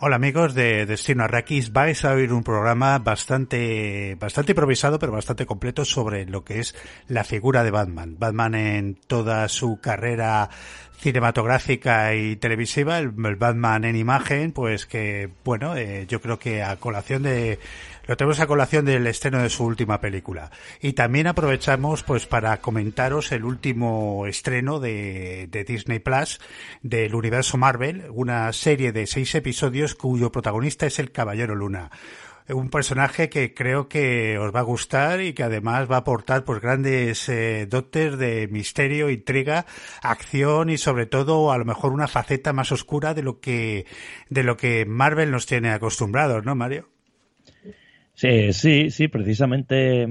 Hola amigos de Destino Arrakis, vais a oír un programa bastante, bastante improvisado pero bastante completo sobre lo que es la figura de Batman. Batman en toda su carrera cinematográfica y televisiva, el, Batman en imagen, pues que, bueno, eh, yo creo que a colación de, lo tenemos a colación del estreno de su última película. Y también aprovechamos, pues, para comentaros el último estreno de, de Disney Plus del universo Marvel, una serie de seis episodios cuyo protagonista es el Caballero Luna un personaje que creo que os va a gustar y que además va a aportar pues grandes eh, dotes de misterio, intriga, acción y sobre todo a lo mejor una faceta más oscura de lo que de lo que Marvel nos tiene acostumbrados, ¿no, Mario? Sí, sí, sí, precisamente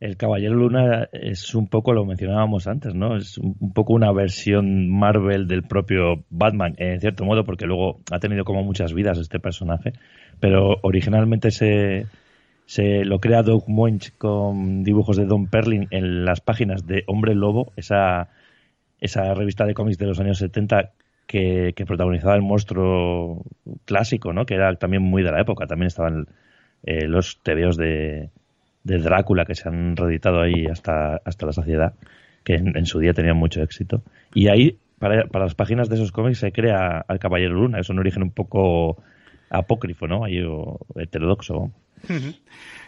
el Caballero Luna es un poco, lo mencionábamos antes, ¿no? Es un, poco una versión Marvel del propio Batman, en cierto modo, porque luego ha tenido como muchas vidas este personaje, pero originalmente se, se lo crea Doug Moench con dibujos de Don Perlin en las páginas de Hombre Lobo, esa, esa revista de cómics de los años 70 que, que protagonizaba el monstruo clásico, ¿no? Que era también muy de la época, también estaban eh, los tebeos de de Drácula que se han reeditado ahí hasta, hasta la saciedad, que en, su día tenían mucho éxito. Y ahí, para, para, las páginas de esos cómics, se crea al Caballero Luna, es un origen un poco apócrifo, ¿no? Ahí, heterodoxo.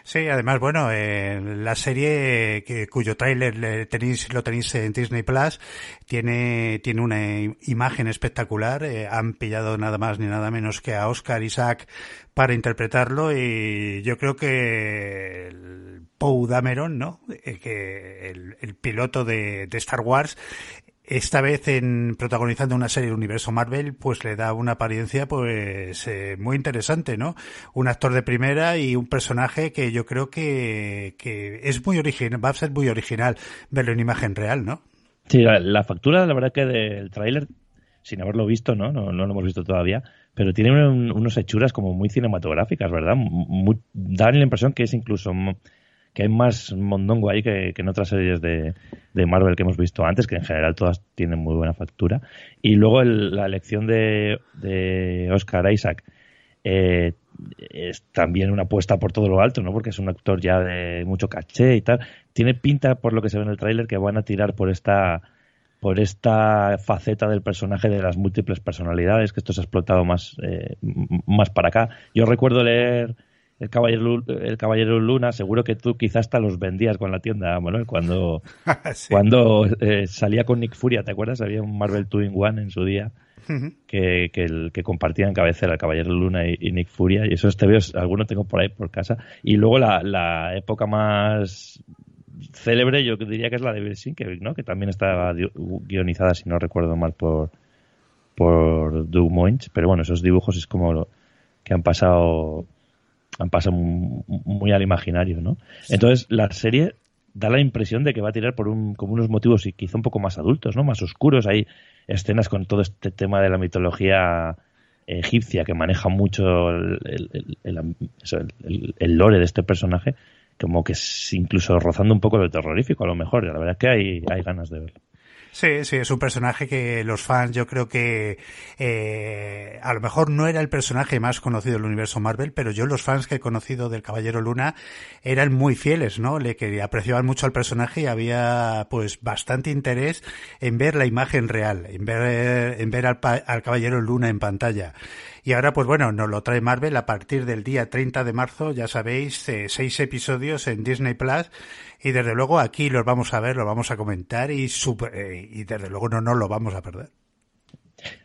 Sí, además, bueno, eh, la serie que, cuyo tráiler tenéis, lo tenéis en Disney Plus tiene, tiene una imagen espectacular. Eh, han pillado nada más ni nada menos que a Oscar Isaac para interpretarlo y yo creo que el Dameron, ¿no? Eh, que el, piloto de Star Wars esta vez en protagonizando una serie del universo Marvel, pues le da una apariencia pues eh, muy interesante, ¿no? Un actor de primera y un personaje que yo creo que, que es muy original, va a ser muy original verlo en imagen real, ¿no? Sí, la, factura, la verdad que del tráiler, sin haberlo visto, ¿no? ¿no? lo hemos visto todavía, pero tiene unos hechuras como muy cinematográficas, ¿verdad? Muy, da la impresión que es incluso que hay más mondongo ahí que, en otras series de, Marvel que hemos visto antes, que en general todas tienen muy buena factura. Y luego la elección de, Oscar Isaac eh, es también una apuesta por todo lo alto, ¿no? Porque es un actor ya de mucho caché y tal. Tiene pinta, por lo que se ve en el tráiler, que van a tirar por esta por esta faceta del personaje de las múltiples personalidades, que esto se ha explotado más, eh, más para acá. Yo recuerdo leer el Caballero, el Caballero Luna, seguro que tú quizás hasta los vendías con la tienda, Manuel, cuando, cuando eh, salía con Nick Furia, ¿te acuerdas? Había un Marvel 2 in One en su día que, que, el, que compartían cabecera el Caballero Luna y, Nick Furia, y esos veo algunos tengo por ahí por casa. Y luego la, la época más célebre, yo diría que es la de Bill Sienkiewicz, ¿no? Que también estaba guionizada, si no recuerdo mal, por, por Doug Moench, pero bueno, esos dibujos es como lo, que han pasado han pasado muy al imaginario, ¿no? Entonces, la serie da la impresión de que va a tirar por un, como unos motivos y quizá un poco más adultos, ¿no? Más oscuros. Hay escenas con todo este tema de la mitología egipcia que maneja mucho el, el, lore de este personaje, como que es incluso rozando un poco lo terrorífico a lo mejor. La verdad es que hay, hay ganas de verlo. Sí, sí, es un personaje que los fans, yo creo que eh, a lo mejor no era el personaje más conocido del universo Marvel, pero yo los fans que he conocido del Caballero Luna eran muy fieles, ¿no? Le que apreciaban mucho al personaje y había pues bastante interés en ver la imagen real, en ver, en ver al, al Caballero Luna en pantalla. Y ahora, pues bueno, nos lo trae Marvel a partir del día 30 de marzo, ya sabéis, eh, seis episodios en Disney Plus. Y desde luego aquí los vamos a ver, los vamos a comentar y, eh, y desde luego no nos lo vamos a perder.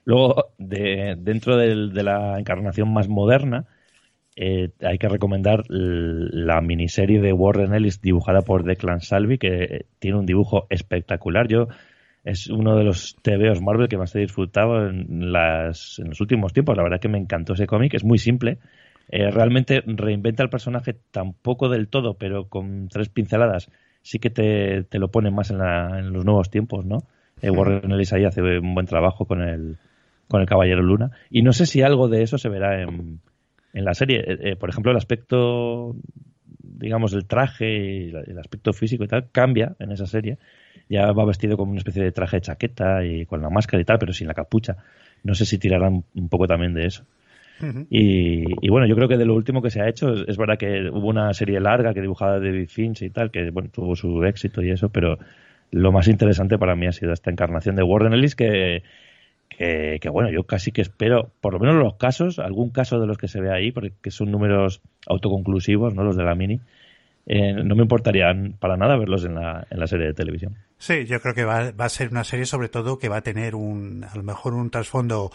Luego, de, dentro de la encarnación más moderna, eh, hay que recomendar la miniserie de Warren Ellis dibujada por Declan Salvi, que tiene un dibujo espectacular. Yo es uno de los TVOs Marvel que más he disfrutado en, las, en los últimos tiempos. La verdad que me encantó ese cómic, es muy simple. Eh, realmente reinventa el personaje tampoco del todo, pero con tres pinceladas sí que te, te lo pone más en, en, los nuevos tiempos, ¿no? Eh, Warren Ellis ahí hace un buen trabajo con el, con el Caballero Luna. Y no sé si algo de eso se verá en, en la serie. Eh, por ejemplo, el aspecto, digamos, del traje, el aspecto físico y tal, cambia en esa serie. Ya va vestido como una especie de traje de chaqueta y con la máscara y tal, pero sin la capucha. No sé si tirarán un poco también de eso. y, bueno, yo creo que de lo último que se ha hecho, es, verdad que hubo una serie larga que dibujaba David Finch y tal, que bueno, tuvo su éxito y eso, pero lo más interesante para mí ha sido esta encarnación de Warden Ellis que, que, bueno, yo casi que espero, por lo menos los casos, algún caso de los que se ve ahí, porque son números autoconclusivos, ¿no? Los de la mini, eh, no me importaría para nada verlos en la, en la serie de televisión. Sí, yo creo que va, va, a ser una serie sobre todo que va a tener un, a lo mejor un trasfondo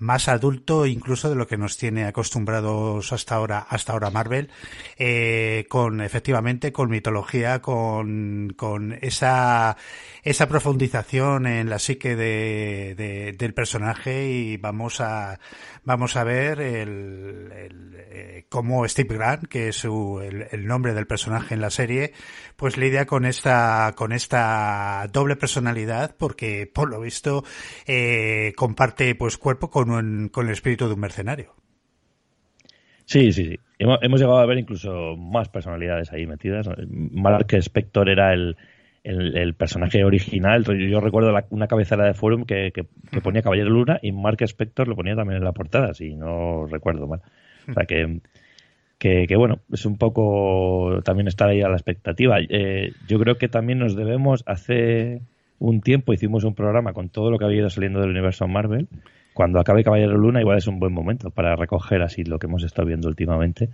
más adulto incluso de lo que nos tiene acostumbrados hasta ahora, hasta ahora Marvel, eh, con efectivamente con mitología, con, con esa, esa profundización en la psique de, del personaje y vamos a, vamos a ver el, eh, cómo Steve Grant, que es el, el, nombre del personaje en la serie, pues lidia con esta, con esta doble personalidad porque por lo visto eh, comparte pues cuerpo con con el espíritu de un mercenario. Sí, sí, sí. Hemos, llegado a ver incluso más personalidades ahí metidas. Mark Spector era el, el, personaje original. Yo recuerdo una cabecera de Forum que, que, ponía Caballero Luna y Mark Spector lo ponía también en la portada, si no recuerdo mal. O sea que, bueno, es un poco también estar ahí a la expectativa. Eh, yo creo que también nos debemos, hace un tiempo hicimos un programa con todo lo que había ido saliendo del universo Marvel cuando acabe Caballero Luna igual es un buen momento para recoger así lo que hemos estado viendo últimamente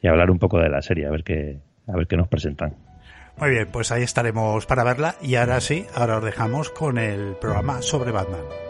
y hablar un poco de la serie, a ver qué, a ver qué nos presentan. Muy bien, pues ahí estaremos para verla y ahora sí, ahora os dejamos con el programa sobre Batman.